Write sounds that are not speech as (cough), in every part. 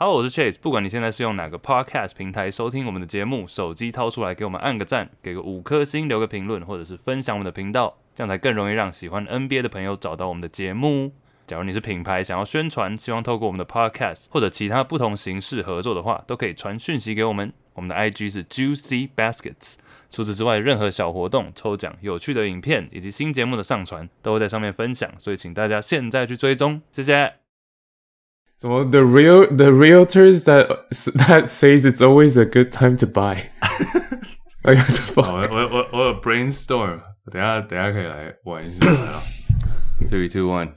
Hello，我是 Chase。不管你现在是用哪个 Podcast 平台收听我们的节目，手机掏出来给我们按个赞，给个五颗星，留个评论，或者是分享我们的频道，这样才更容易让喜欢 NBA 的朋友找到我们的节目。假如你是品牌想要宣传，希望透过我们的 Podcast 或者其他不同形式合作的话，都可以传讯息给我们。我们的 IG 是 Juicy Baskets。除此之外，任何小活动、抽奖、有趣的影片以及新节目的上传，都会在上面分享，所以请大家现在去追踪，谢谢。什么？The real the realtors that that says it's always a good time to buy。(laughs) 我我我我有 brainstorm，等下等下可以来玩一下。来了，three two one。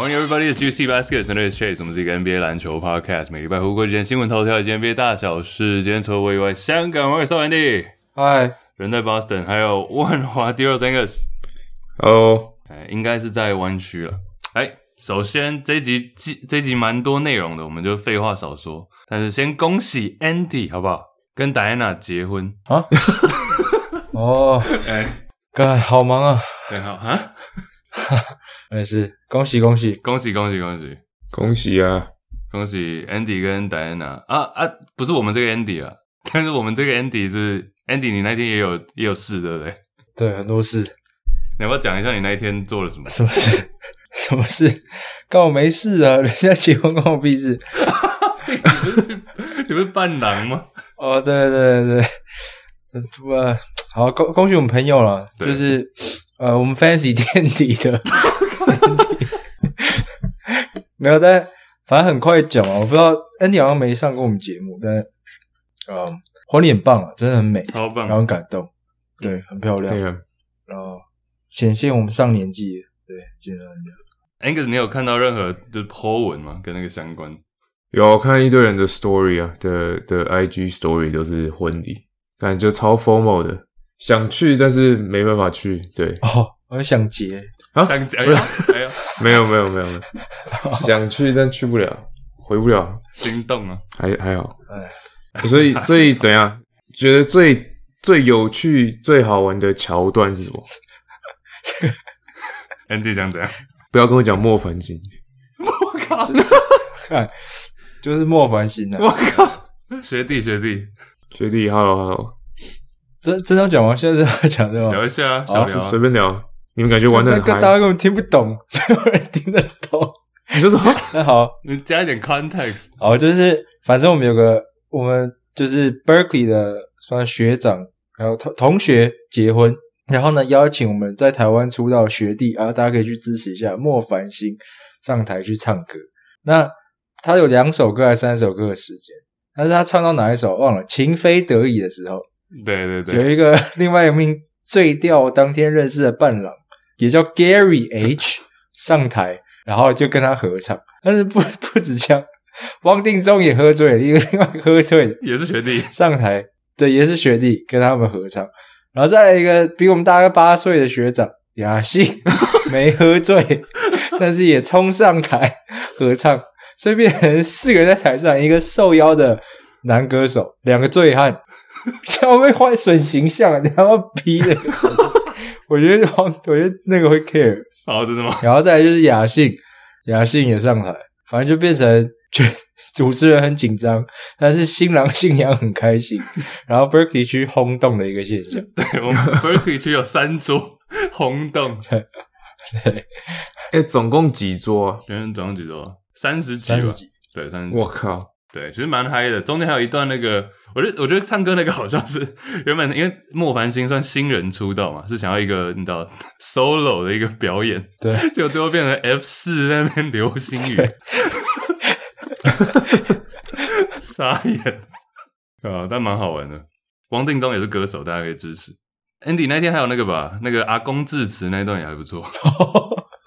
Morning, everybody. It's Juicy Baskets. Name is Chase. 我们是一个 NBA 篮球 podcast。每礼拜回顾几件新闻头条以及 NBA 大小事。今天除了我以外，香港我也是 Andy。Hi，人在 Boston，还有 (laughs) 万华 Diros Angus。哦，哎，应该是在湾区了。哎，首先这集这一集蛮多内容的，我们就废话少说。但是先恭喜 Andy 好不好？跟 Diana 结婚啊？(laughs) 哦，哎，哥，好忙啊。对，好啊。(laughs) 没事，恭喜恭喜恭喜恭喜恭喜恭喜啊！恭喜 Andy 跟 Diana 啊啊！不是我们这个 Andy 啊，但是我们这个 Andy 是 Andy，你那天也有也有事对不对？对，很多事。你要不要讲一下你那一天做了什么？什么事？(laughs) 什么事？关我没事啊！人家结婚关我屁事。(laughs) 你不是你不是伴郎吗？哦，对对对对，不，好恭恭喜我们朋友了，就是。呃，我们 Fancy 垫 (laughs) 底的，没有，但反正很快讲啊。我不知道 Andy 好像没上过我们节目，但嗯，婚礼很棒啊，真的很美，超棒，然后很感动，对，很漂亮，对啊，然后显现我们上年纪，对，真的很亮。Angus，你有看到任何就是 po 文吗？跟那个相关？有看一堆人的 story 啊，的的 IG story 都是婚礼，感觉超 formal 的。想去，但是没办法去。对哦，我想结啊，想结，(laughs) 没有，没有，没有，没有，(laughs) 想去但去不了，回不了，心动了，还还好。哎，所以所以怎样？觉得最最有趣、最好玩的桥段是什么？(laughs) Andy 讲怎样？不要跟我讲莫凡星。我靠！就是莫凡星啊！我靠！学弟学弟学弟，Hello Hello。真真要讲吗？现在是要讲对吧？聊一下啊，小聊，随便聊。你们感觉玩的？大家根本听不懂，没有人听得懂。你说什么？(laughs) 那好，你加一点 context。好，就是反正我们有个，我们就是 Berkeley 的算学长，然后同同学结婚，然后呢邀请我们在台湾出道的学弟啊，大家可以去支持一下莫凡星上台去唱歌。那他有两首歌还是三首歌的时间？但是他唱到哪一首忘了？情非得已的时候。对对对，有一个 (laughs) 另外一名醉掉当天认识的伴郎，也叫 Gary H (laughs) 上台，然后就跟他合唱。但是不 (laughs) 不止这样，汪定中也喝醉了，一个另外喝醉的也是学弟上台，对，也是学弟跟他们合唱。然后再来一个比我们大概八岁的学长雅信，没喝醉，但是也冲上台合唱，所以变成四个人在台上，一个受邀的男歌手，两个醉汉。这样会坏损形象，你他妈逼的！(laughs) 我觉得我觉得那个会 care。哦，真的吗？然后再来就是雅信，雅信也上台，反正就变成就主持人很紧张，但是新郎新娘很开心。(laughs) 然后 Berkeley 区轰动的一个现象。(laughs) 对，我们 Berkeley 区有三桌轰动。对，哎、欸，总共几桌啊？总共几桌？三十几吧？对，三十几。我靠！对，其实蛮嗨的。中间还有一段那个，我觉得我觉得唱歌那个好像是原本因为莫凡星算新人出道嘛，是想要一个你知道 solo 的一个表演，对，结果最后变成 F 四那边流星雨，对傻眼啊！但蛮好玩的。汪定中也是歌手，大家可以支持。Andy 那天还有那个吧，那个阿公致辞那段也还不错。(laughs)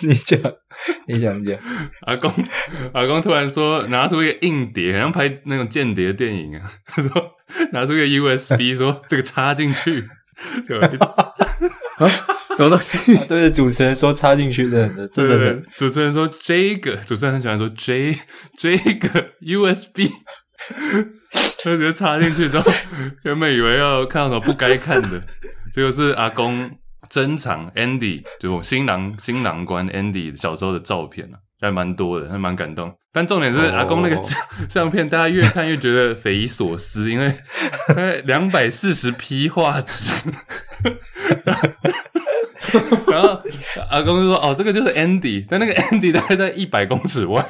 (laughs) 你讲，你讲讲。(laughs) 阿公，阿公突然说拿出一个硬碟，好像拍那种间谍电影啊。(laughs) 他说拿出一个 USB，说这个插进去。就啊？什什么东西？对着主持人说插进去的，这真的。主持人说这个，主持人很喜欢说 J 这个 USB，他直接插进去之后，原本以为要看到什么不该看的，结果是阿公珍藏 Andy，就我新郎新郎官 Andy 小时候的照片啊，还蛮多的，还蛮感动。但重点是阿公那个相片，大家越看越觉得匪夷所思，因为 (laughs) 两百四十 P 画质。(laughs) 然后阿公就说：“哦，这个就是 Andy，但那个 Andy 大概在一百公尺外，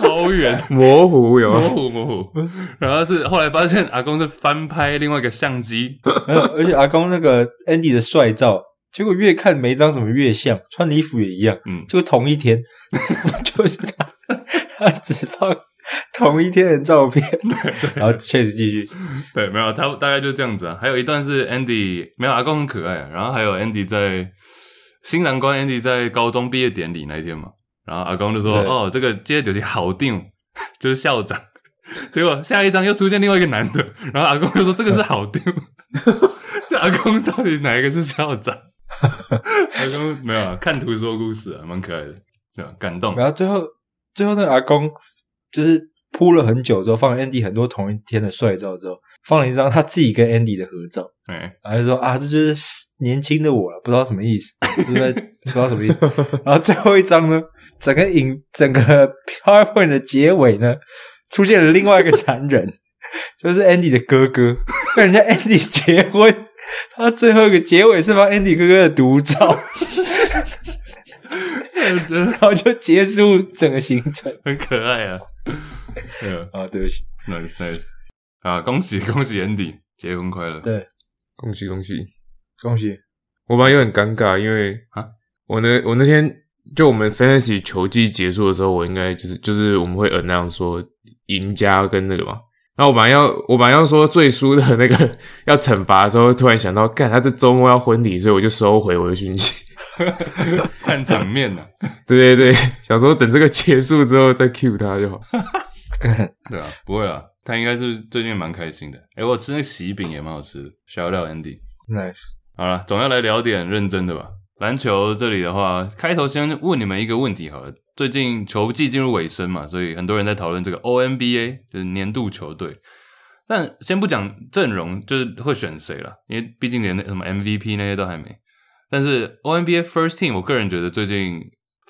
超远，(laughs) 模糊有。模糊模糊。然后是后来发现阿公是翻拍另外一个相机，而且阿公那个 Andy 的帅照。”结果越看每一张怎么越像，穿的衣服也一样，嗯，就同一天，(laughs) 就是他，他只放同一天的照片，然后确实继续，对，没有，他大概就这样子啊。还有一段是 Andy，没有阿公很可爱啊，然后还有 Andy 在新郎官 Andy 在高中毕业典礼那一天嘛，然后阿公就说：“哦，这个接着 (laughs) 就是校长，就是校长。”结果下一张又出现另外一个男的，然后阿公就说：“这个是校长。(laughs) ”这阿公到底哪一个是校长？(laughs) 阿公没有啊，看图说故事啊，蛮可爱的，对吧？感动。然后最后，最后那个阿公就是铺了很久之后，放了 Andy 很多同一天的帅照之后，放了一张他自己跟 Andy 的合照。哎、欸，然后就说啊，这就是年轻的我了，不知道什么意思，不知道什么意思。然后最后一张呢，整个影整个 (laughs) PowerPoint 的结尾呢，出现了另外一个 (laughs) 男人，就是 Andy 的哥哥，跟人家 Andy 结婚。他最后一个结尾是放 Andy 哥哥的独照，然后就结束整个行程，很可爱啊。对啊，对不起，nice nice 啊，恭喜 (laughs) 恭喜 Andy 结婚快乐，对，恭喜恭喜。恭喜。我本来有点尴尬，因为啊，我那我那天就我们 Fantasy 球季结束的时候，我应该就是就是我们会 announce 说赢家跟那个嘛。然后我本来要，我本来要说最输的那个 (laughs) 要惩罚的时候，突然想到，干他这周末要婚礼，所以我就收回我的讯息，看场面 (laughs) 呢。对对对，想说等这个结束之后再 cue 他就好。(laughs) 对啊，不会啊，他应该是最近蛮开心的。诶我吃那个喜饼也蛮好吃的，shout out Andy，nice。好了，总要来聊点认真的吧。篮球这里的话，开头先问你们一个问题好了。最近球季进入尾声嘛，所以很多人在讨论这个 ONBA，就是年度球队。但先不讲阵容，就是会选谁了，因为毕竟连那什么 MVP 那些都还没。但是 ONBA First Team，我个人觉得最近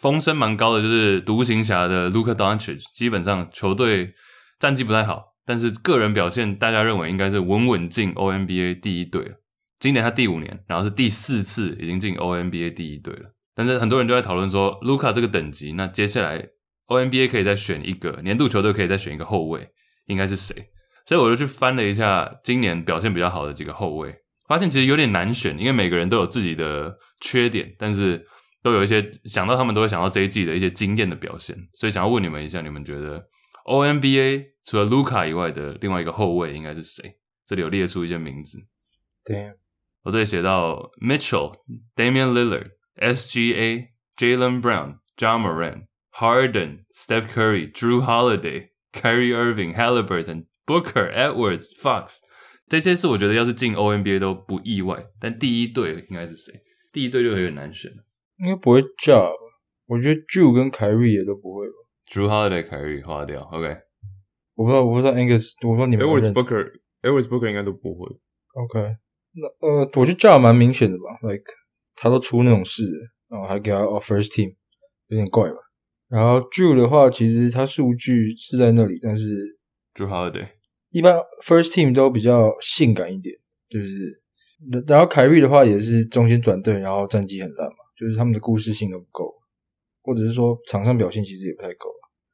风声蛮高的，就是独行侠的 Luka Doncic，基本上球队战绩不太好，但是个人表现大家认为应该是稳稳进 ONBA 第一队了。今年他第五年，然后是第四次已经进 ONBA 第一队了。但是很多人就在讨论说，卢卡这个等级，那接下来 ONBA 可以再选一个年度球队，可以再选一个后卫，应该是谁？所以我就去翻了一下今年表现比较好的几个后卫，发现其实有点难选，因为每个人都有自己的缺点，但是都有一些想到他们都会想到这一季的一些惊艳的表现，所以想要问你们一下，你们觉得 ONBA 除了卢卡以外的另外一个后卫应该是谁？这里有列出一些名字。对。我这里写到 Mitchell、Damian Lillard、SGA、Jaylen Brown、Ja Morant、Harden、Steph Curry、Drew Holiday、Kyrie Irving、Halliburton、Booker、Edwards、Fox，这些是我觉得要是进 ONBA 都不意外。但第一队应该是谁？第一队就有点难选了。应该不会 Ja 吧？我觉得 Drew 跟 Kyrie 也都不会吧。Drew Holiday、Kyrie 划掉。OK，我不知道，我不知道 Angus，我不知道你们 Edwards、Booker、Edwards、Booker 应该都不会。OK。那呃，我觉得这样蛮明显的吧，like 他都出那种事，然后还给他 first team，有点怪吧。然后 Drew 的话，其实他数据是在那里，但是 Drew Holiday 一般 first team 都比较性感一点，就是。然后凯瑞的话也是中间转队，然后战绩很烂嘛，就是他们的故事性都不够，或者是说场上表现其实也不太够。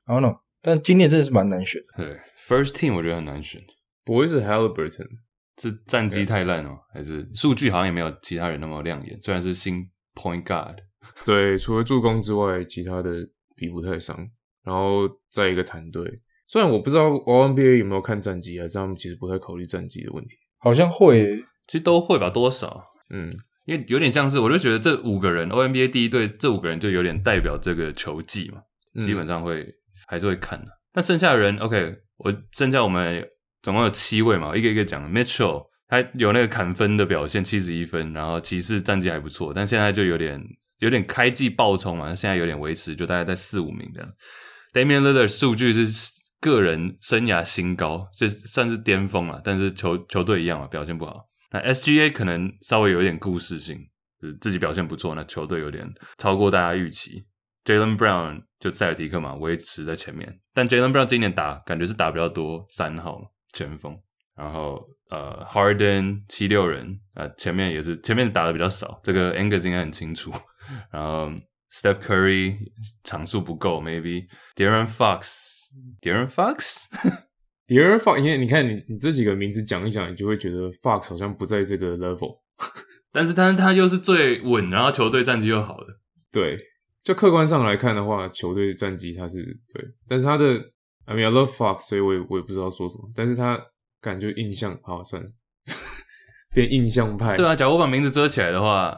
I don't know，但今年真的是蛮难选的。对，first team 我觉得很难选，不会是 Halliburton。是战绩太烂哦，还是数据好像也没有其他人那么亮眼？虽然是新 point guard，对，除了助攻之外，其他的比不太上。然后再一个团队，虽然我不知道 O N B A 有没有看战绩，还是他们其实不太考虑战绩的问题。好像会，其实都会吧，多少？嗯，因为有点像是，我就觉得这五个人 O N B A 第一队这五个人就有点代表这个球技嘛，基本上会、嗯、还是会看的。但剩下的人，OK，我剩下我们。总共有七位嘛，一个一个讲。Mitchell、他有那个砍分的表现，七十一分，然后骑士战绩还不错，但现在就有点有点开季爆冲嘛，现在有点维持，就大概在四五名这样。Damian l i l l a r 数据是个人生涯新高，就算是巅峰了，但是球球队一样嘛，表现不好。那 SGA 可能稍微有点故事性，就是自己表现不错，那球队有点超过大家预期。Jalen Brown 就塞尔提克嘛，维持在前面，但 Jalen Brown 今年打感觉是打比较多三号前锋。然后呃，Harden 七六人啊、呃，前面也是前面打的比较少，这个 Angus 应该很清楚。(laughs) 然后 Steph Curry 场数不够，maybe Darren Fox，Darren Fox，De'Aaron (laughs) Fox，因为你看你你这几个名字讲一讲，你就会觉得 Fox 好像不在这个 level，(laughs) 但是但是他又是最稳，然后球队战绩又好的，对，就客观上来看的话，球队战绩他是对，但是他的 I mean I love Fox，所以我也我也不知道说什么，但是他。感觉印象好算了，(laughs) 变印象派。对啊，假如我把名字遮起来的话，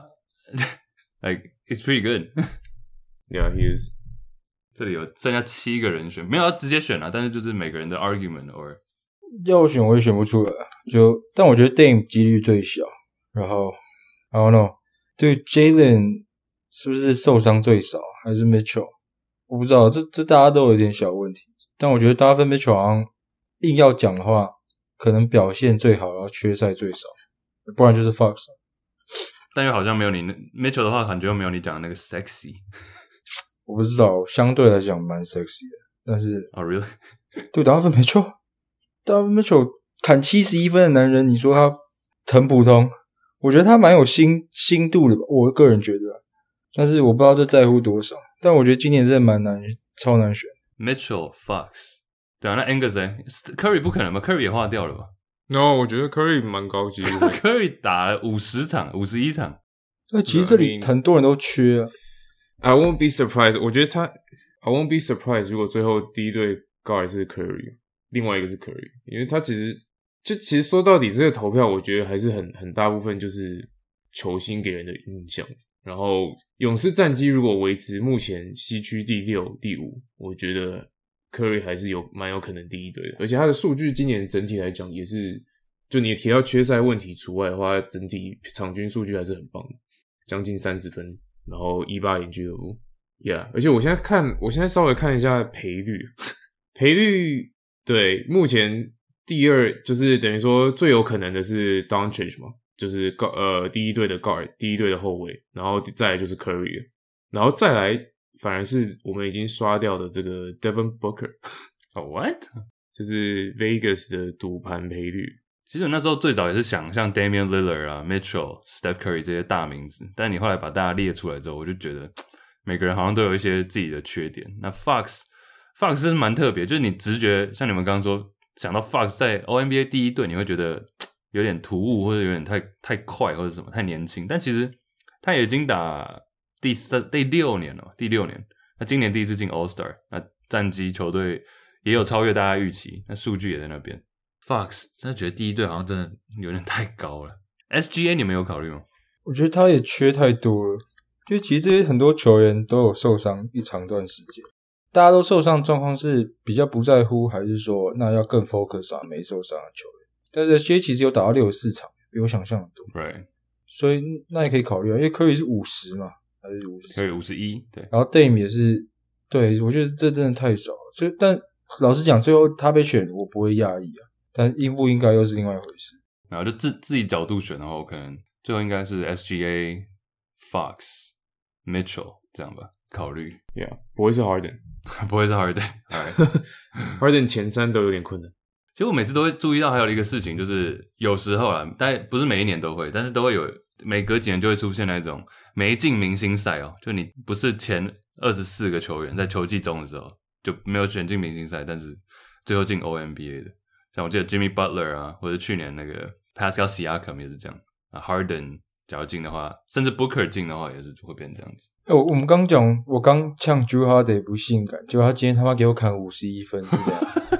(laughs) like it's pretty good。(laughs) Yeah, he is。这里有剩下七个人选，没有要直接选啊，但是就是每个人的 argument or 要我选我也选不出来。就但我觉得 Dame 几率最小，然后 I don't know，对 Jalen 是不是受伤最少，还是 Mitchell？我不知道，这这大家都有点小问题。但我觉得大家分 Mitchell 好像硬要讲的话。可能表现最好，然后缺赛最少，不然就是 Fox。但又好像没有你 Mitchell 的话，感觉又没有你讲的那个 sexy。(laughs) 我不知道，相对来讲蛮 sexy 的，但是哦、oh,，really？(laughs) 对，达芬没错，达芬 Mitchell 砍七十一分的男人，你说他很普通？我觉得他蛮有心心度的吧，我个人觉得。但是我不知道这在乎多少，但我觉得今年真的蛮难，超难选。Mitchell Fox。对啊，那 Angus 呢？Curry 不可能吧？Curry 也划掉了吧？No，我觉得 Curry 蛮高级的。(laughs) Curry 打了五十场，五十一场。那其实这里很多人都缺啊。I won't be surprised。我觉得他，I won't be surprised。如果最后第一队 guard 是 Curry，另外一个是 Curry，因为他其实就其实说到底，这个投票我觉得还是很很大部分就是球星给人的印象。然后勇士战绩如果维持目前西区第六、第五，我觉得。Curry 还是有蛮有可能第一队的，而且他的数据今年整体来讲也是，就你提到缺赛问题除外的话，整体场均数据还是很棒的，将近三十分，然后一八零俱乐部，Yeah，而且我现在看，我现在稍微看一下赔率，赔率对，目前第二就是等于说最有可能的是 Doncic 嘛，就是呃第一队的 guard，第一队的后卫，然后再来就是 Curry，然后再来。反而是我们已经刷掉的这个 Devin Booker，哦、(laughs) oh,，What？就是 Vegas 的赌盘赔率。其实我那时候最早也是想像 Damian Lillard 啊、Mitchell、Steph Curry 这些大名字，但你后来把大家列出来之后，我就觉得 (tsk) 每个人好像都有一些自己的缺点。那 Fox，Fox 是蛮特别，就是你直觉像你们刚刚说想到 Fox 在 ONBA 第一队，你会觉得有点突兀，或者有点太太快，或者什么太年轻。但其实他已经打。第三、第六年了，第六年。那今年第一次进 All Star，那战绩球队也有超越大家预期，那数据也在那边。Fox 真的觉得第一队好像真的有点太高了。SGA 你们有考虑吗？我觉得他也缺太多了，因为其实这些很多球员都有受伤一长段时间，大家都受伤状况是比较不在乎，还是说那要更 focus 啊没受伤的球？但是 SGA 其实有打到六十四场，比我想象的多。Right，所以那也可以考虑啊，因为科比是五十嘛。还是五十，可以五十一，对。然后 Dame 也是，对，我觉得这真的太少了。所以，但老实讲，最后他被选，我不会讶异啊。但应不应该又是另外一回事。然后就自自己角度选的话，我可能最后应该是 SGA、Fox、Mitchell 这样吧，考虑。Yeah，不会是 Harden，(laughs) 不会是 Harden，Harden 前三都有点困难。其实我每次都会注意到，还有一个事情，就是有时候啊，但不是每一年都会，但是都会有。每隔几年就会出现那种没进明星赛哦，就你不是前二十四个球员在球季中的时候就没有选进明星赛，但是最后进 OMBA 的，像我记得 Jimmy Butler 啊，或者去年那个 Pascal Siakam 也是这样啊，Harden 假如进的话，甚至 Booker 进的话也是会变这样子。哎、欸，我我们刚讲，我刚呛 Jrue Holiday 不性感，结果他今天他妈给我砍五十一分，是这样。(laughs)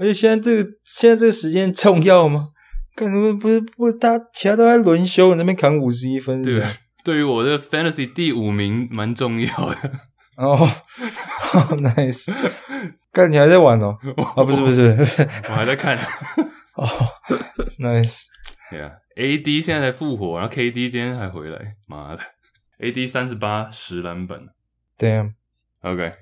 而且现在这个现在这个时间重要吗？(laughs) 干什么不是不是，大家其他都在轮休，你那边砍五十一分是是，对，对于我的 fantasy 第五名蛮重要的哦。好 (laughs) nice，干你还在玩哦？啊，不是不是，我还在看。(laughs) 哦，Nice。对啊，AD 现在才复活，然后 KD 今天还回来，妈的，AD 三十八十篮板。Damn。OK，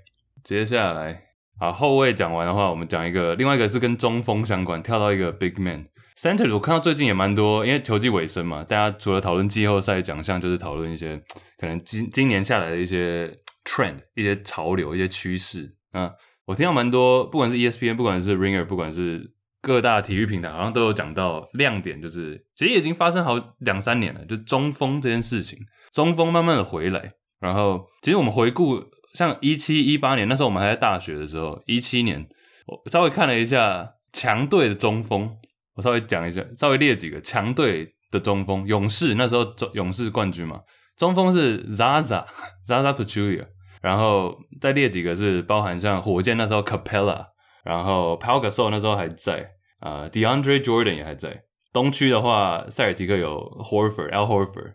接下来啊后卫讲完的话，我们讲一个，另外一个是跟中锋相关，跳到一个 Big Man Center。我看到最近也蛮多，因为球季尾声嘛，大家除了讨论季后赛奖项，就是讨论一些可能今今年下来的一些 trend、一些潮流、一些趋势啊。我听到蛮多，不管是 ESPN，不管是 Ringer，不管是各大体育平台，好像都有讲到亮点，就是其实已经发生好两三年了，就中锋这件事情，中锋慢慢的回来。然后，其实我们回顾，像一七一八年那时候我们还在大学的时候，一七年我稍微看了一下强队的中锋，我稍微讲一下，稍微列几个强队的中锋，勇士那时候勇士冠军嘛，中锋是 Zaza (laughs) Zaza Pachulia。然后再列几个是包含像火箭那时候 Capela，然后 Pau Gasol 那时候还在，啊、呃、DeAndre Jordan 也还在。东区的话，塞尔提克有 Horford Al Horford，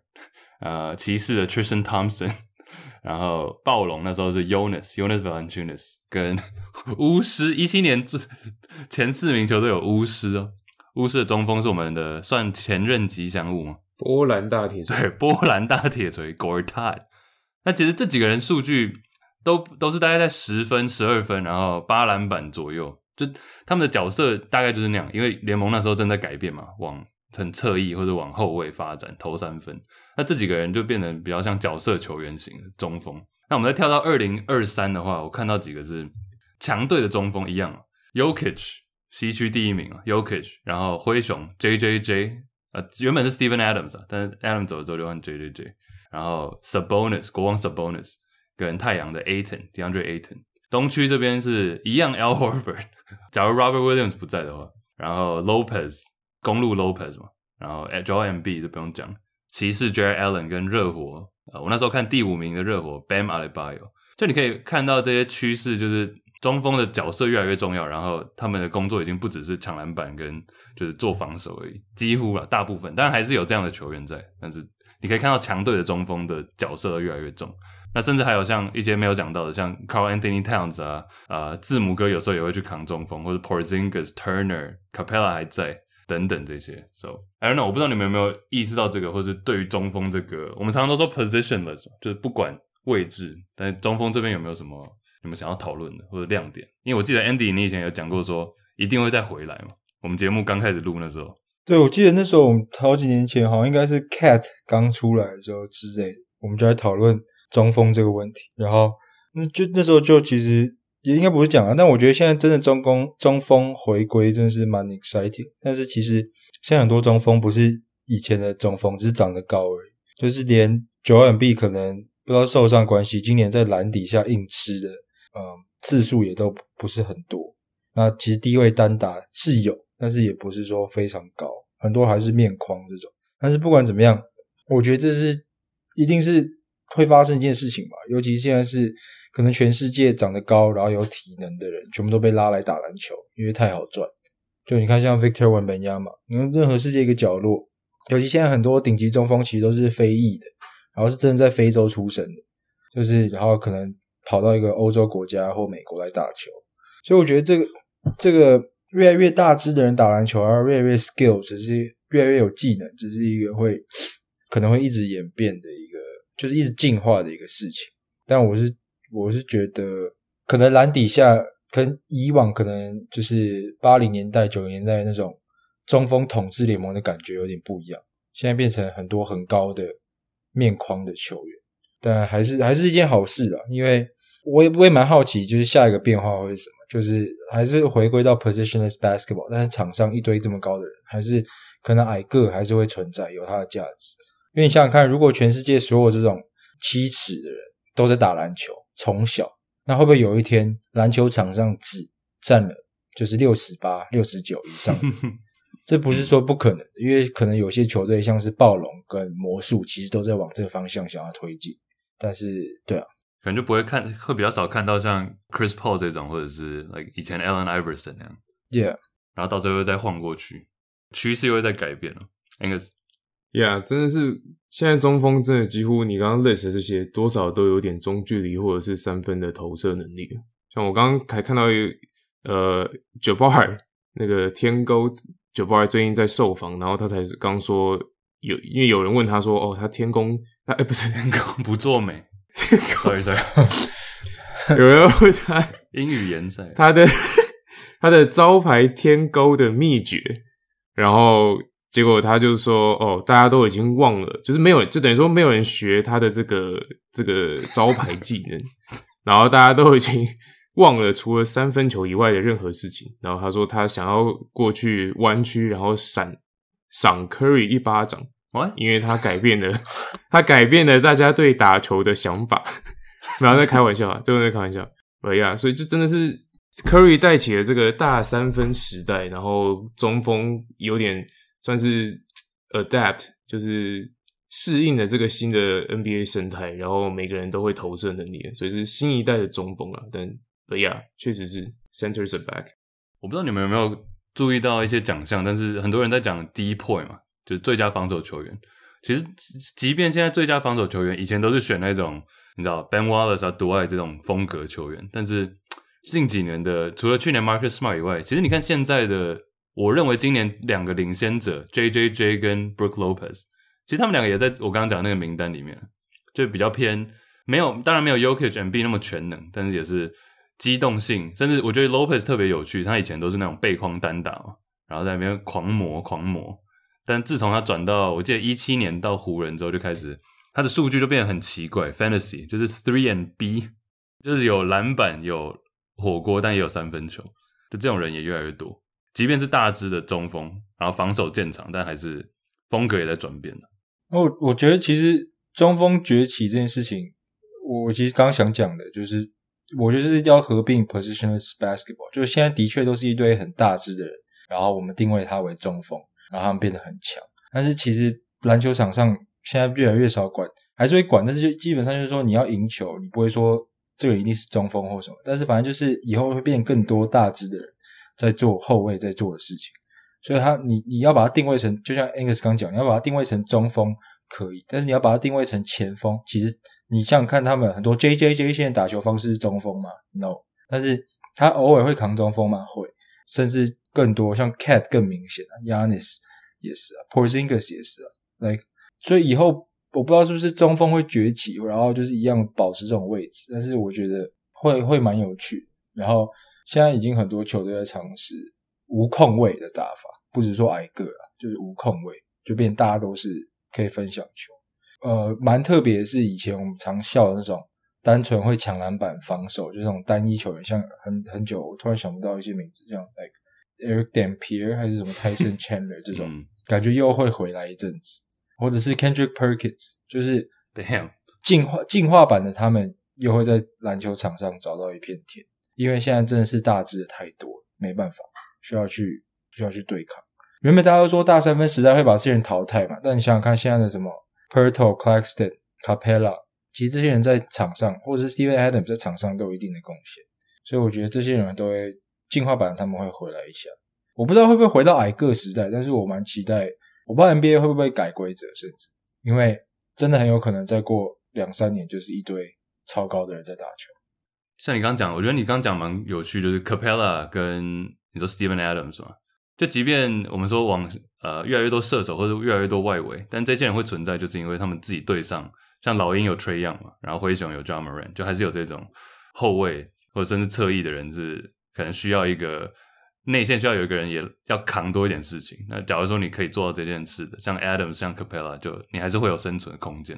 呃，骑士的 Tristan Thompson，然后暴龙那时候是 Jonas Jonas Valanciunas，跟 (laughs) 巫师一七年前四名球队有巫师哦，巫师的中锋是我们的算前任吉祥物吗？波兰大铁锤，对，波兰大铁锤 Gortat。那其实这几个人数据都都是大概在十分、十二分，然后八篮板左右，就他们的角色大概就是那样。因为联盟那时候正在改变嘛，往很侧翼或者往后卫发展，投三分。那这几个人就变得比较像角色球员型的中锋。那我们再跳到二零二三的话，我看到几个是强队的中锋一样，Yokic 西区第一名啊，Yokic，然后灰熊 JJJ，呃，原本是 Steven Adams 啊，但是 Adams 走了之后就换 JJJ。然后 Sabonis 国王 Sabonis 跟太阳的 Aton DeAndre Aton，东区这边是一样 L Horford，假如 Robert Williams 不在的话，然后 Lopez 公路 Lopez 嘛，然后 Joel m b 就不用讲，骑士 Jarrett Allen 跟热火，呃，我那时候看第五名的热火 Bam Adebayo，就你可以看到这些趋势，就是中锋的角色越来越重要，然后他们的工作已经不只是抢篮板跟就是做防守而已，几乎了大部分，当然还是有这样的球员在，但是。你可以看到强队的中锋的角色越来越重，那甚至还有像一些没有讲到的，像 Carl Anthony Towns 啊，呃，字母哥有时候也会去扛中锋，或者 Porzingis、Turner、Capella 还在等等这些。So I don't know，我不知道你们有没有意识到这个，或者对于中锋这个，我们常常都说 positionless，就是不管位置，但是中锋这边有没有什么你们想要讨论的或者亮点？因为我记得 Andy 你以前有讲过说一定会再回来嘛，我们节目刚开始录那时候。对，我记得那时候我们好几年前，好像应该是 Cat 刚出来的时候之类，我们就在讨论中锋这个问题。然后那就那时候就其实也应该不是讲啊，但我觉得现在真的中锋中锋回归真的是蛮 exciting。但是其实现在很多中锋不是以前的中锋，只是长得高而已，就是连 Joel Embiid 可能不知道受伤关系，今年在篮底下硬吃的，嗯，次数也都不是很多。那其实低位单打是有。但是也不是说非常高，很多还是面框这种。但是不管怎么样，我觉得这是一定是会发生一件事情吧。尤其现在是可能全世界长得高，然后有体能的人，全部都被拉来打篮球，因为太好赚。就你看，像 Victor Wembanyama，你看任何世界一个角落，尤其现在很多顶级中锋其实都是非裔的，然后是真的在非洲出生的，就是然后可能跑到一个欧洲国家或美国来打球。所以我觉得这个这个。越来越大只的人打篮球，而越来越 skill，只是越来越有技能，只是一个会可能会一直演变的一个，就是一直进化的一个事情。但我是我是觉得，可能篮底下，可能以往可能就是八零年代、九零年代那种中锋统治联盟的感觉有点不一样，现在变成很多很高的面框的球员，但还是还是一件好事啊，因为我也我也蛮好奇，就是下一个变化会是什么。就是还是回归到 positionless basketball，但是场上一堆这么高的人，还是可能矮个还是会存在，有它的价值。因为你想想看，如果全世界所有这种七尺的人都在打篮球，从小，那会不会有一天篮球场上只占了就是六十八、六十九以上？(laughs) 这不是说不可能的，因为可能有些球队像是暴龙跟魔术，其实都在往这个方向想要推进。但是，对啊。可能就不会看，会比较少看到像 Chris Paul 这种，或者是 like 以前 Allen Iverson 那样。Yeah，然后到最后又再晃过去，趋势又会在改变了。应该是，Yeah，真的是现在中锋真的几乎你刚刚 list 的这些多少都有点中距离或者是三分的投射能力。像我刚刚还看到一个呃 Jabbar 那个天勾九八最近在受访，然后他才刚说有，因为有人问他说，哦，他天宫，他哎不是天宫不做美，sorry sorry，(laughs) 有人问他英语言在，他的 (laughs) 他的招牌天勾的秘诀，然后结果他就说，哦，大家都已经忘了，就是没有，就等于说没有人学他的这个这个招牌技能，(laughs) 然后大家都已经。忘了除了三分球以外的任何事情，然后他说他想要过去弯曲，然后闪赏 Curry 一巴掌，What? 因为他改变了，(laughs) 他改变了大家对打球的想法，然后在开玩笑啊，最后在开玩笑，哎呀，所以就真的是 Curry 带起了这个大三分时代，然后中锋有点算是 adapt，就是适应了这个新的 NBA 生态，然后每个人都会投射能力，所以是新一代的中锋啊，但。对呀，确实是 centers a back。我不知道你们有没有注意到一些奖项，但是很多人在讲 D point 嘛，就是最佳防守球员。其实，即便现在最佳防守球员以前都是选那种你知道 Ben Wallace 啊、独爱这种风格球员，但是近几年的除了去年 Marcus Smart 以外，其实你看现在的，我认为今年两个领先者 JJJ 跟 Brook Lopez，其实他们两个也在我刚刚讲那个名单里面，就比较偏没有，当然没有 Jokic Embiid 那么全能，但是也是。机动性，甚至我觉得 Lopez 特别有趣。他以前都是那种背筐单打嘛，然后在那边狂磨狂磨。但自从他转到我记得一七年到湖人之后，就开始他的数据就变得很奇怪，Fantasy 就是 Three and B，就是有篮板有火锅，但也有三分球。就这种人也越来越多。即便是大只的中锋，然后防守见长，但还是风格也在转变。我我觉得其实中锋崛起这件事情，我其实刚想讲的就是。我觉得是要合并 positionless basketball，就是现在的确都是一堆很大只的人，然后我们定位他为中锋，然后他们变得很强。但是其实篮球场上现在越来越少管，还是会管，但是就基本上就是说你要赢球，你不会说这个一定是中锋或什么。但是反正就是以后会变更多大只的人在做后卫在做的事情，所以他你你要把它定位成，就像 Angus 刚讲，你要把它定位成中锋可以，但是你要把它定位成前锋，其实。你想想看，他们很多 J J J 现在打球方式是中锋嘛？No，但是他偶尔会扛中锋嘛？会，甚至更多，像 Cat 更明显啊，Yannis 也是啊，Porzingis 也是啊，Like，所以以后我不知道是不是中锋会崛起，然后就是一样保持这种位置，但是我觉得会会蛮有趣。然后现在已经很多球队在尝试无控位的打法，不只说矮个啊，就是无控位，就变大家都是可以分享球。呃，蛮特别的是，以前我们常笑的那种单纯会抢篮板、防守，就那种单一球员，像很很久，我突然想不到一些名字，像 like Erick Dampier 还是什么 Tyson Chandler (laughs) 这种，嗯、感觉又会回来一阵子，或者是 Kendrick Perkins，就是进化进化版的他们又会在篮球场上找到一片天，因为现在真的是大只的太多，没办法，需要去需要去对抗。原本大家都说大三分时代会把这些人淘汰嘛，但你想想看，现在的什么？Poeltl, Claxton, Capela，其实这些人在场上，或者是 Steven Adams 在场上都有一定的贡献，所以我觉得这些人都会进化版，他们会回来一下。我不知道会不会回到矮个时代，但是我蛮期待。我不知道 NBA 会不会改规则，甚至因为真的很有可能再过两三年就是一堆超高的人在打球。像你刚讲，我觉得你刚刚讲蛮有趣，就是 Capella 跟你说 Steven Adams 嘛。就即便我们说往呃越来越多射手或者越来越多外围，但这些人会存在，就是因为他们自己队上，像老鹰有 Trae Young 嘛，然后灰熊有 Ja Morant，就还是有这种后卫或者甚至侧翼的人是可能需要一个内线需要有一个人也要扛多一点事情。那假如说你可以做到这件事的，像 Adams 像 Capella，就你还是会有生存的空间。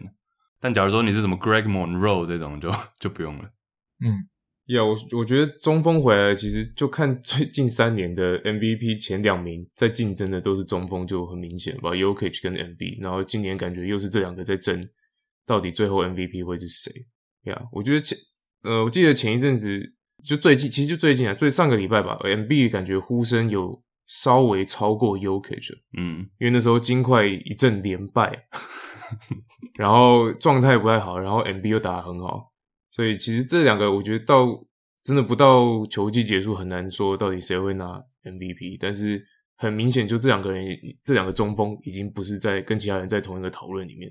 但假如说你是什么 Greg Monroe 这种，就就不用了。嗯。呀，我我觉得中锋回来，其实就看最近三年的 MVP 前两名在竞争的都是中锋，就很明显吧 y o k i c 跟 Embiid，然后今年感觉又是这两个在争，到底最后 MVP 会是谁？呀，我觉得前呃，我记得前一阵子就最近，其实就最近啊，最上个礼拜吧，Embiid 感觉呼声有稍微超过 y o k i c 嗯，因为那时候金块一阵连败，(laughs) 然后状态不太好，然后 Embiid 又打得很好。所以其实这两个，我觉得到真的不到球季结束，很难说到底谁会拿 MVP。但是很明显，就这两个人，这两个中锋已经不是在跟其他人在同一个讨论里面。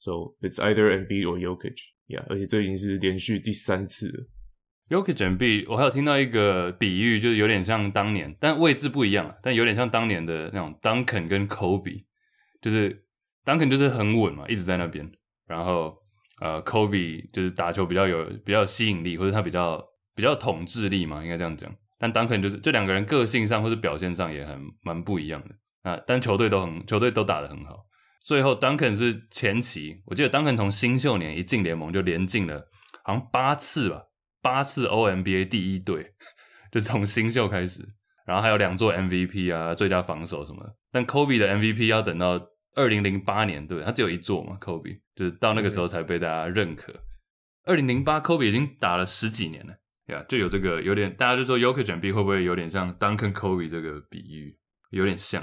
So it's either Embiid or Jokic，yeah，而且这已经是连续第三次了。Jokic and B，我还有听到一个比喻，就是有点像当年，但位置不一样了，但有点像当年的那种 Duncan 跟 Kobe，就是 Duncan 就是很稳嘛，一直在那边，然后呃 Kobe 就是打球比较有比较有吸引力，或者他比较比较统治力嘛，应该这样讲。但 Duncan 就是这两个人个性上或者表现上也很蛮不一样的啊，但球队都很球队都打得很好。最后 Duncan 是前期，我记得 Duncan 从新秀年一进联盟就连进了好像八次吧。八次 O M B A 第一队，就从新秀开始，然后还有两座 M V P 啊，最佳防守什么的。但 Kobe 的 M V P 要等到二零零八年，对，他只有一座嘛，Kobe 就是到那个时候才被大家认可。二零零八 Kobe 已经打了十几年了，呀、yeah，就有这个有点，大家就说 Jokic 转 B 会不会有点像 Duncan Kobe 这个比喻，有点像，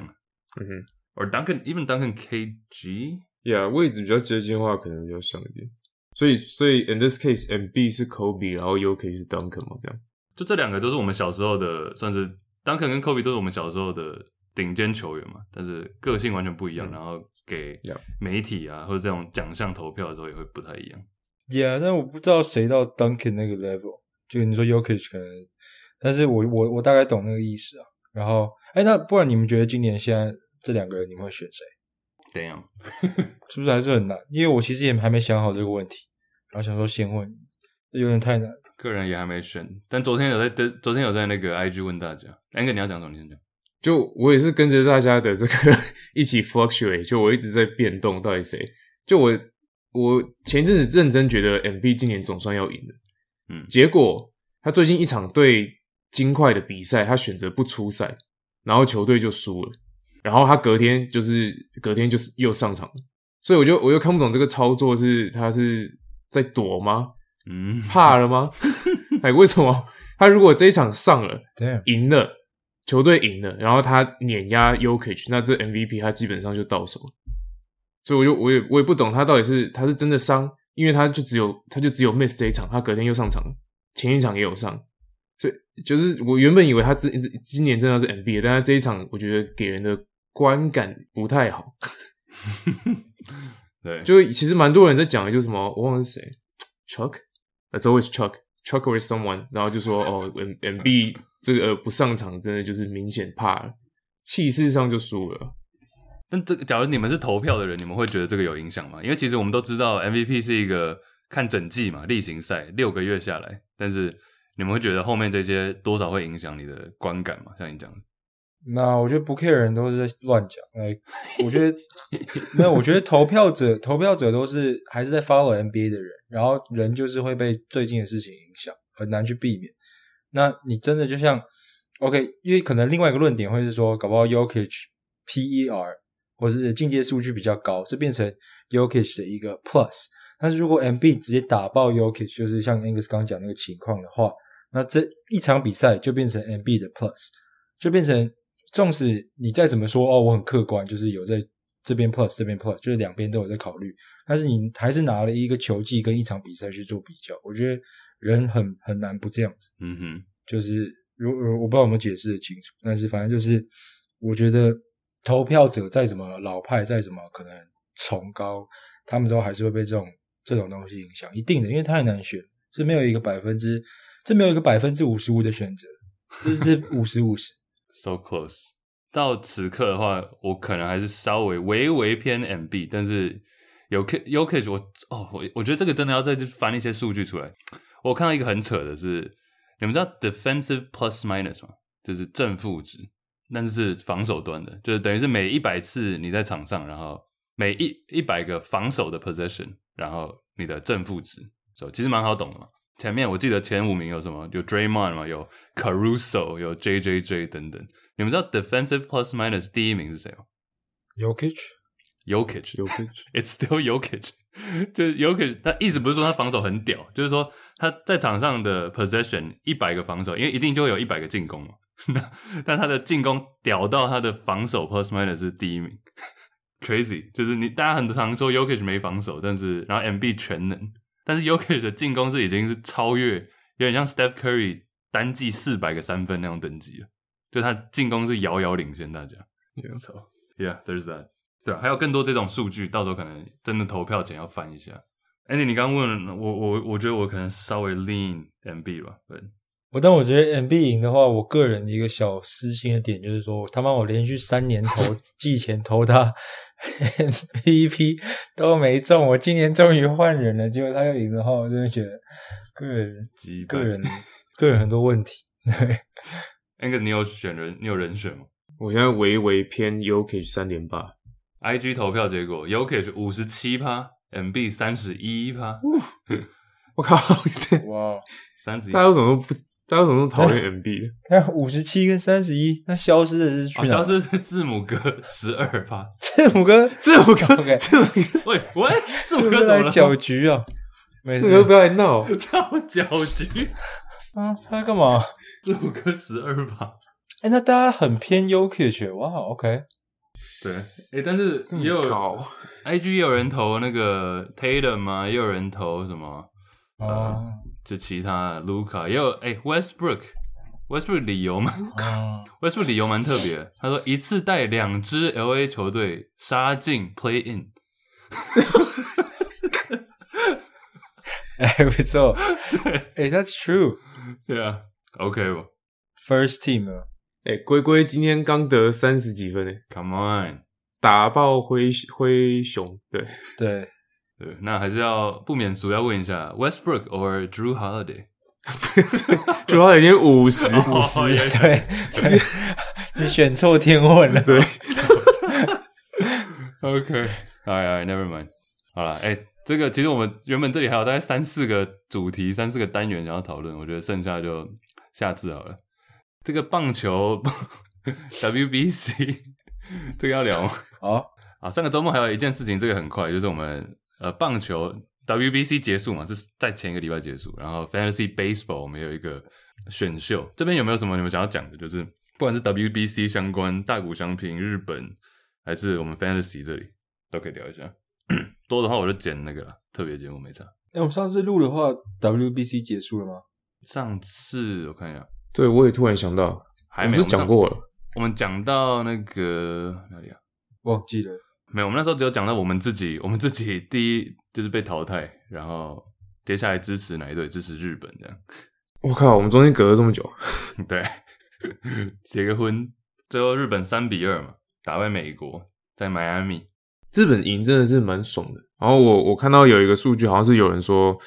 嗯哼，or Duncan even Duncan K G，yeah，位置比较接近的话，可能比较像一点。所以，所以 in this case，MB 是 Kobe，然后 Jokic 是 Duncan 嘛，这样。就这两个都是我们小时候的，算是 Duncan 跟 Kobe 都是我们小时候的顶尖球员嘛，但是个性完全不一样，嗯、然后给媒体啊或者这种奖项投票的时候也会不太一样。Yeah，但我不知道谁到 Duncan 那个 level，就你说 Jokic 可能，但是我我我大概懂那个意思啊。然后，哎，那不然你们觉得今年现在这两个人，你们会选谁？怎样？是不是还是很难？因为我其实也还没想好这个问题，然后想说先问，有点太难。个人也还没选，但昨天有在，昨天有在那个 IG 问大家。安哥，你要讲什么？你先讲。就我也是跟着大家的这个 (laughs) 一起 fluctuate，就我一直在变动，到底谁？就我我前阵子认真觉得 MB 今年总算要赢了，嗯，结果他最近一场对金块的比赛，他选择不出赛，然后球队就输了。然后他隔天就是隔天就是又上场，所以我就我又看不懂这个操作是他是在躲吗？嗯，怕了吗？(laughs) 哎，为什么他如果这一场上了，对，赢了，球队赢了，然后他碾压 Jokic，那这 MVP 他基本上就到手了。所以我就我也我也不懂他到底是他是真的伤，因为他就只有他就只有 miss 这一场，他隔天又上场，前一场也有上。所以就是我原本以为他这今年真的是 MVP，但他这一场我觉得给人的。观感不太好，(laughs) 对，就其实蛮多人在讲的，就是什么我忘了是谁，Chuck，It's always Chuck，Chuck with someone，然后就说哦，M M B 这个不上场，真的就是明显怕了，气势上就输了。但这个，假如你们是投票的人，你们会觉得这个有影响吗？因为其实我们都知道 M V P 是一个看整季嘛，例行赛六个月下来，但是你们会觉得后面这些多少会影响你的观感嘛？像你讲的。那我觉得不 care 的人都是在乱讲。哎，我觉得没有，我觉得投票者投票者都是还是在 follow NBA 的人，然后人就是会被最近的事情影响，很难去避免。那你真的就像 OK，因为可能另外一个论点会是说，搞不好 Jokic PER 或者是进阶数据比较高，这变成 Jokic 的一个 plus。但是如果 MB 直接打爆 Jokic，就是像 Angus 刚讲那个情况的话，那这一场比赛就变成 MB 的 plus，就变成。纵使你再怎么说哦，我很客观，就是有在这边 plus 这边 plus，就是两边都有在考虑，但是你还是拿了一个球技跟一场比赛去做比较，我觉得人很很难不这样子。嗯哼，就是如我不知道有没有解释的清楚，但是反正就是我觉得投票者再怎么老派，再怎么可能崇高，他们都还是会被这种这种东西影响，一定的，因为太难选，这没有一个百分之，这没有一个百分之五十五的选择，这是五十五十。So close，到此刻的话，我可能还是稍微微微偏 MB，但是有 K Jokic 我哦，我我觉得这个真的要再去翻一些数据出来。我看到一个很扯的是，你们知道 defensive plus minus 吗？就是正负值，但是防守端的，就是等于是每一百次你在场上，然后每一一百个防守的 possession，然后你的正负值，所以其实蛮好懂的嘛。前面我记得前五名有什么？有 Draymond 嘛，有 Caruso，有 JJJ 等等。你们知道 Defensive Plus Minus 第一名是谁吗？Yokich？Jokic，Jokic，Jokic，It's (laughs) still Jokic。(laughs) 就是 Jokic，他意思不是说他防守很屌，就是说他在场上的 Possession 一百个防守，因为一定就会有一百个进攻嘛。(laughs) 但他的进攻屌到他的防守 Plus Minus 是第一名，Crazy。就是你大家很常说 Jokic 没防守，但是然后 MB 全能。但是 Jokic 的进攻是已经是超越，有点像 Steph Curry 单季四百个三分那种等级了，就他进攻是遥遥领先大家。没错，Yeah，there's that。对，还有更多这种数据，到时候可能真的投票前要翻一下。Andy，你刚问我，我我觉得我可能稍微 lean Embiid 吧，对。我但我觉得 Embiid 赢的话，我个人一个小私心的点就是说，他妈我连续三年投季前投他 MVP 都没中，我今年终于换人了，结果他又赢的话，我真的觉得个人个人个人很多问题。对，Angus，你有选人？你有人选吗？我现在微微偏 Jokic 三点八，IG 投票结果 Jokic 五十七趴，Embiid 三十一趴。我靠！(laughs) 哇，三十一，大家为什么都不？大家为什么都讨厌 Embiid？看五十七跟三十一，那消失的是去哪？消失是字母哥十二趴，字母哥，字母哥，(laughs) OK，字母哥，喂喂，字母哥怎么了？搅局啊！没事，不要来闹，叫搅局啊！他在干嘛？字母哥十二趴。哎，那大家很偏 Jokic，哇，OK，对，哎，但是也有搞 IG 也有人投那个 Tatum 嘛，也有人投什么啊？就其他 Luca 也有哎，Westbrook，Westbrook 理由吗，Westbrook 理由蛮特别。他说一次带两支 LA 球队杀进 Play In，哎，不错，对，哎，That's true，对啊，OK 吧，First Team 啊。哎，龟龟今天刚得三十几分诶，Come on，打爆灰灰熊，对。对。对，那还是要不免俗要问一下，Westbrook or Drew Holiday (laughs) 已经五十五十，对 (laughs) 对，你选错天问了，对。OK，哎哎，Never mind，好了，哎，这个其实我们原本这里还有大概三四个主题，三四个单元想要讨论，我觉得剩下就下次好了。这个棒球 (laughs) WBC 这个要聊吗？(laughs) 好啊，上个周末还有一件事情，这个很快，就是我们呃棒球 WBC 结束嘛，这是在前一个礼拜结束，然后 Fantasy Baseball 我们有一个选秀，这边有没有什么你们想要讲的？就是不管是 WBC 相关、大谷翔平、日本，还是我们 Fantasy 这里都可以聊一下。(coughs) 多的话我就剪那个了，特别节目没差。哎，我们上次录的话，WBC 结束了吗？上次我看一下。对，我也突然想到，还没有讲过了。我们讲到那个哪里啊？忘记了。没有，我们那时候只有讲到我们自己，我们自己第一就是被淘汰，然后接下来支持哪一队？支持日本这样。我靠，我们中间隔了这么久。(laughs) 对，结个婚，最后日本三比二嘛，打败美国，在迈阿密。日本赢真的是蛮爽的。然后我我看到有一个数据，好像是有人说，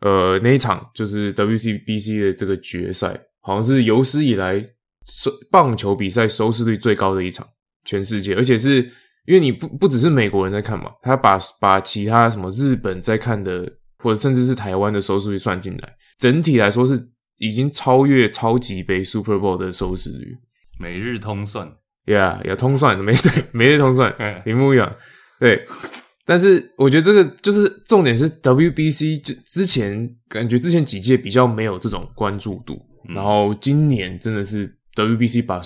呃，那一场就是 WCBC 的这个决赛。好像是有史以来收棒球比赛收视率最高的一场，全世界，而且是因为你不不只是美国人在看嘛，他把把其他什么日本在看的，或者甚至是台湾的收视率算进来，整体来说是已经超越超级杯 Super Bowl 的收视率。每日通算，Yeah，要通算，没 (laughs) 对，每日通算，一模一样，对。但是我觉得这个就是重点是 WBC 就之前感觉之前几届比较没有这种关注度。然后今年真的是 WBC 把，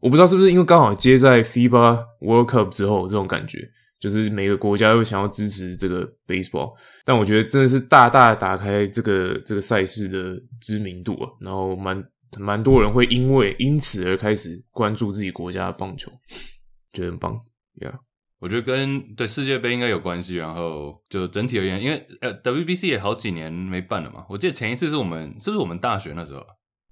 我不知道是不是因为刚好接在 FIBA World Cup 之后这种感觉，就是每个国家又想要支持这个 baseball，但我觉得真的是大大打开这个这个赛事的知名度啊，然后蛮蛮多人会因为因此而开始关注自己国家的棒球，觉得很棒，Yeah，我觉得跟对世界杯应该有关系，然后就整体而言，因为呃 WBC 也好几年没办了嘛，我记得前一次是我们是不是我们大学那时候？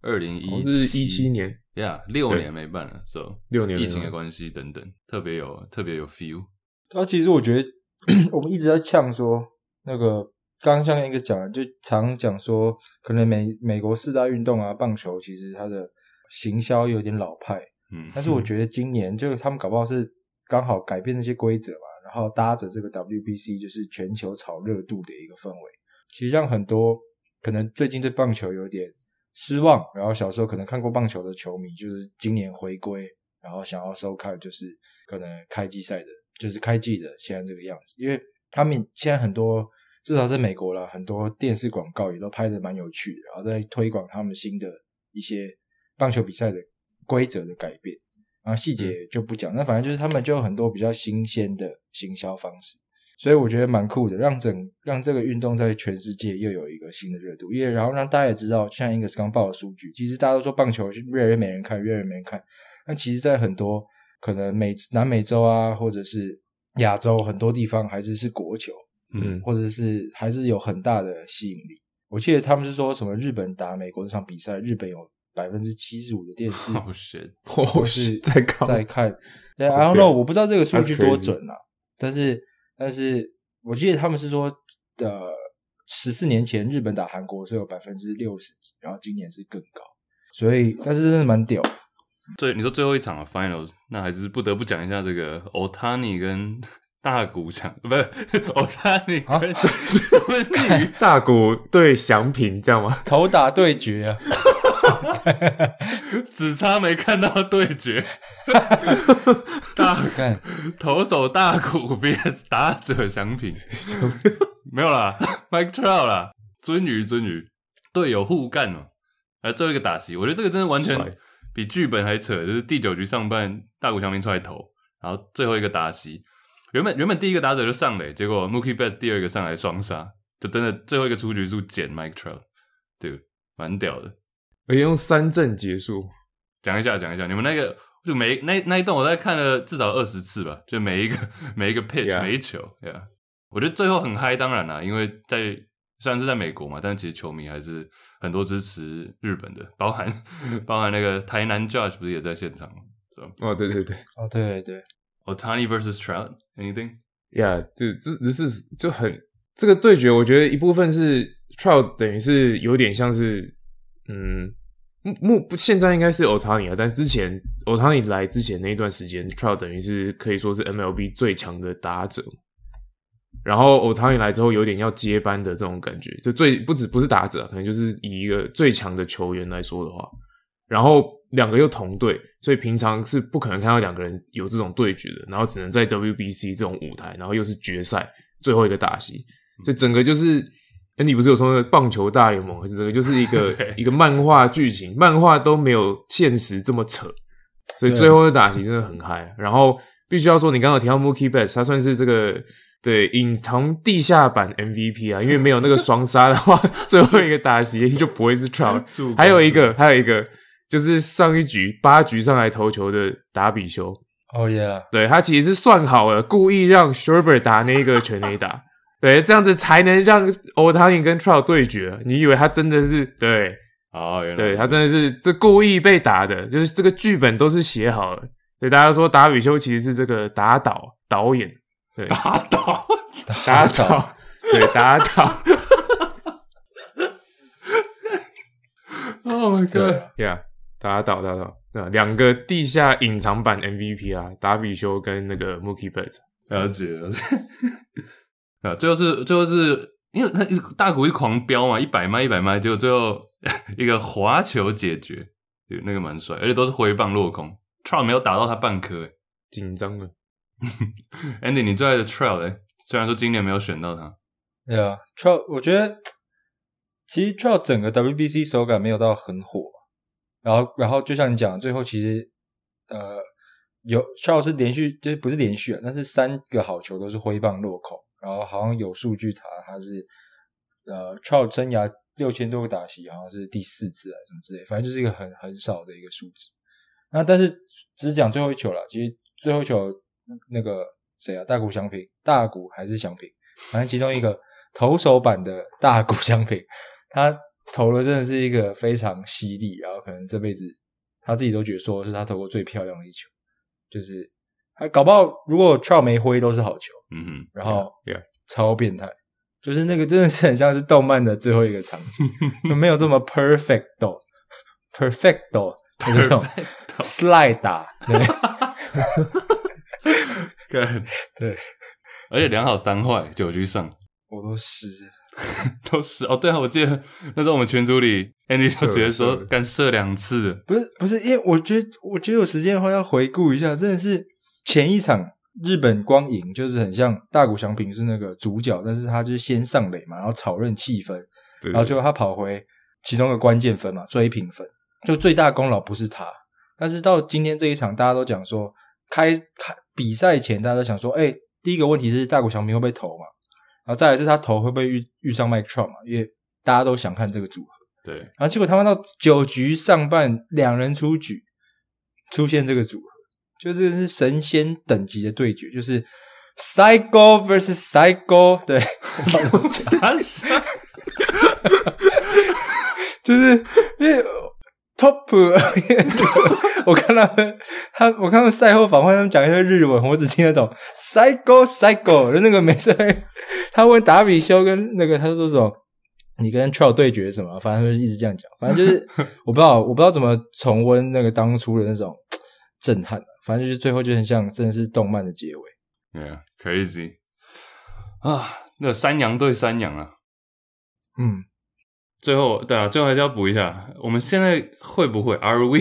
二零一是一七年，Yeah，六年没办了，So 六年疫情的关系等等，特别有特别有 feel。啊，其实我觉得 (clears throat) 我们一直在呛说，那个刚刚像一个讲，就常讲说，可能美美国四大运动啊，棒球其实它的行销有点老派，嗯，但是我觉得今年就他们搞不好是刚好改变那些规则嘛，然后搭着这个 WBC 就是全球炒热度的一个氛围，其实让很多可能最近对棒球有点。失望，然后小时候可能看过棒球的球迷，就是今年回归，然后想要收看，就是可能开季赛的，就是开季的现在这个样子，因为他们现在很多，至少在美国啦，很多电视广告也都拍的蛮有趣的，然后在推广他们新的一些棒球比赛的规则的改变，然后细节就不讲，那反正就是他们就有很多比较新鲜的行销方式。所以我觉得蛮酷的，让整让这个运动在全世界又有一个新的热度，也然后让大家也知道，像 Angus 刚报的数据，其实大家都说棒球越来越没人看，越来越没人看。那其实，在很多可能美南美洲啊，或者是亚洲很多地方，还是是国球。嗯，或者是还是有很大的吸引力。我记得他们是说什么日本打美国这场比赛，日本有百分之七十五的电视都是在看。在看，I don't know，我不知道这个数据多准啊。但是，但是我记得他们是说的，十四年前日本打韩国是有百分之六十几，然后今年是更高。所以，但是真的蛮屌。最你说最后一场啊，Finals，那还是不得不讲一下这个 Otani 跟。(laughs) 大谷翔不是欧塔尼大谷对祥平这样吗？头打对决啊，(laughs) (laughs) 只差没看到对决。(laughs) 大干投手大谷 VS 打者祥平，(laughs) 没有啦，Mike Trout 啦，尊鱼尊鱼队友互干哦？来最后一个打席，我觉得这个真的完全比剧本还扯，就是第九局上半大谷翔平出来投，然后最后一个打席。原本原本第一个打者就上垒，结果 Mookie Betts 第二个上来双杀，就真的最后一个出局数捡 Mike Trout，对，蛮屌的。而且用三振结束，讲一下讲一下，你们那个就每那那一段我大概看了至少二十次吧，就每一个 (laughs) 每一个 pitch Yeah. 每一球，Yeah，我觉得最后很嗨，当然啦，因为在虽然是在美国嘛，但其实球迷还是很多支持日本的，包含 (laughs) 包含那个台南 Judge 不是也在现场吗？哦，对对对，哦对对对。Otani versus Trout，anything？Yeah，这这这是就很这个对决，我觉得一部分是 Trout 等于是有点像是，嗯，目不现在应该是 Otani 啊，但之前 Otani 来之前那一段时间，Trout 等于是可以说是 MLB 最强的打者，然后 Otani 来之后有点要接班的这种感觉，就最不止不是打者，可能就是以一个最强的球员来说的话，然后。两个又同队，所以平常是不可能看到两个人有这种对决的，然后只能在 WBC 这种舞台，然后又是决赛最后一个打席，就整个就是，哎，你不是有说那个棒球大联盟，还是这个就是一个 (laughs) 一个漫画剧情，漫画都没有现实这么扯，所以最后的打席真的很嗨。然后必须要说，你刚刚提到 Mookie Betts，他算是这个对隐藏地下版 MVP 啊，因为没有那个双杀的话，(laughs) 最后一个打席就不会是 Trout。还有一个，还有一个。就是上一局八局上来投球的达比修，哦耶！对，他其实是算好了，故意让 Schwarber 打那个全垒打，对，这样子才能让 Ohtani 跟 Trout 对决。你以为他真的是对？哦，原来对他真的是这故意被打的，就是这个剧本都是写好了。所以大家说打比修其实是这个打倒导演，对，打倒打倒，(laughs) 对，打倒。(laughs) Oh my god！Yeah。打倒打倒，对，两个地下隐藏版 MVP 啊，打比修跟那个 Mookie Betts，了解了解。啊，最后是最后是因为他大谷一狂飙嘛，一百迈一百迈，结果最后 (laughs) 一个滑球解决，对，那个蛮帅，而且都是挥棒落空，Trout 没有打到他半颗，紧张了。(laughs) Andy，你最爱的 Trout 哎，虽然说今年没有选到他，对啊，Trout，我觉得其实 Trout 整个 WBC 手感没有到很火。然后，然后就像你讲，最后其实，呃，有 Trout 是连续，就是不是连续啊，但是三个好球都是挥棒落空，然后好像有数据查他是，呃，Trout 生涯六千多个打席，好像是第四次啊，什么之类，反正就是一个很很少的一个数字。那但是只讲最后一球了，其实最后一球那个谁啊，大谷翔平，大谷还是翔平，反正其中一个投手版的大谷翔平，他。投了真的是一个非常犀利，然后可能这辈子他自己都觉得说是他投过最漂亮的一球，就是还搞不好如果 Trout 没挥都是好球，嗯哼，然后超变态，就是那个真的是很像是动漫的最后一个场景，就没有这么 perfecto，perfecto 这 (laughs) 种 slide 打，对，(laughs) 对，而且两好三坏，九局上我都湿。都是哦，对啊，我记得那时候我们群组里，Andy 就直接说干射两次，不是不是，因为我觉得我觉得有时间的话要回顾一下，真的是前一场日本光赢，就是很像大谷翔平是那个主角，但是他就是先上垒嘛，然后炒热气氛，对对然后最后他跑回其中的关键分嘛，追平分，就最大功劳不是他，但是到今天这一场，大家都讲说开开比赛前，大家都想说，哎，第一个问题是大谷翔平会不会投嘛？然后再来是他投会不会遇遇上 Mike Trout 嘛？因为大家都想看这个组合。对。然后结果他们到九局上半两人出局，出现这个组合，就是是神仙等级的对决，就是 Psycho vs Psycho。对？(laughs) 就是因为 Top，我看他们，他我看他们赛后访问，他们讲一些日文，我只听得懂 Psycho Psycho 的那个没事。他问达比修跟那个他说什么？你跟 Trout 对决什么？反正就是一直这样讲。反正就是我不知道，我不知道怎么重温那个当初的那种震撼。反正就是最后就很像，真的是动漫的结尾。Yeah，crazy 啊！那山羊对山羊啊，嗯，最后对啊，最后还是要补一下，我们现在会不会？Are we？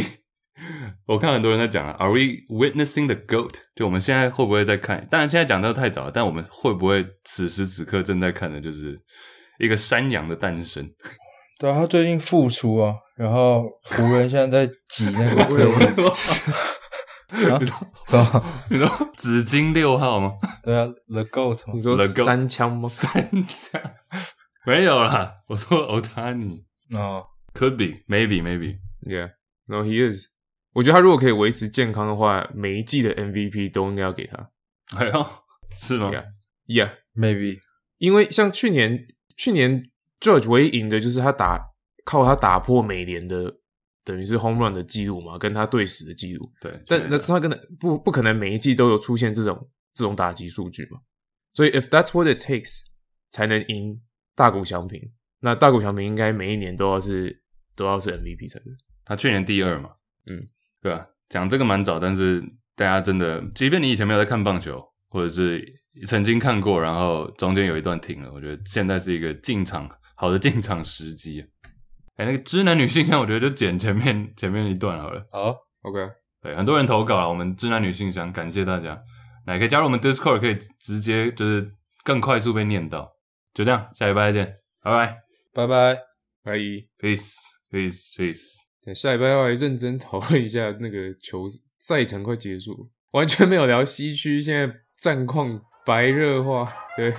(laughs) 我看很多人在讲啊，Are we witnessing the goat？就我们现在会不会在看？当然现在讲的太早了，但我们会不会此时此刻正在看的，就是一个山羊的诞生？(laughs) 对啊，他最近复出啊，然后湖人现在在挤那个。啊？(laughs) 什么？(laughs) 你说 (laughs) 紫金六号吗？对啊，The Goat。你说三枪吗？三枪没有啦，我说 Otani。哦，Could be，maybe，maybe，Yeah，No he is。我觉得他如果可以维持健康的话，每一季的 MVP 都应该要给他。哎呦，是吗？Yeah，Maybe。因为像去年，去年 George 唯一赢的就是他打靠他打破美联的。等于是 home run 的记录嘛，跟他对时的记录。对，但那他可能不不可能每一季都有出现这种这种打击数据嘛。所以 if that's what it takes 才能赢大谷翔平，那大谷翔平应该每一年都要是都要是 MVP 才对。他去年第二嘛，嗯，对吧？讲这个蛮早，但是大家真的，即便你以前没有在看棒球，或者是曾经看过，然后中间有一段停了，我觉得现在是一个进场好的进场时机。哎、欸，那个知男女信箱，我觉得就剪前面前面一段好了。好，OK。对，很多人投稿了，我们知男女信箱，感谢大家。那也可以加入我们 Discord，可以直接就是更快速被念到。就这样，下礼拜再见，拜拜，拜拜，拜，peace，peace，peace。下礼拜要来认真讨论一下那个球赛程快结束，完全没有聊西区，现在战况白热化，对。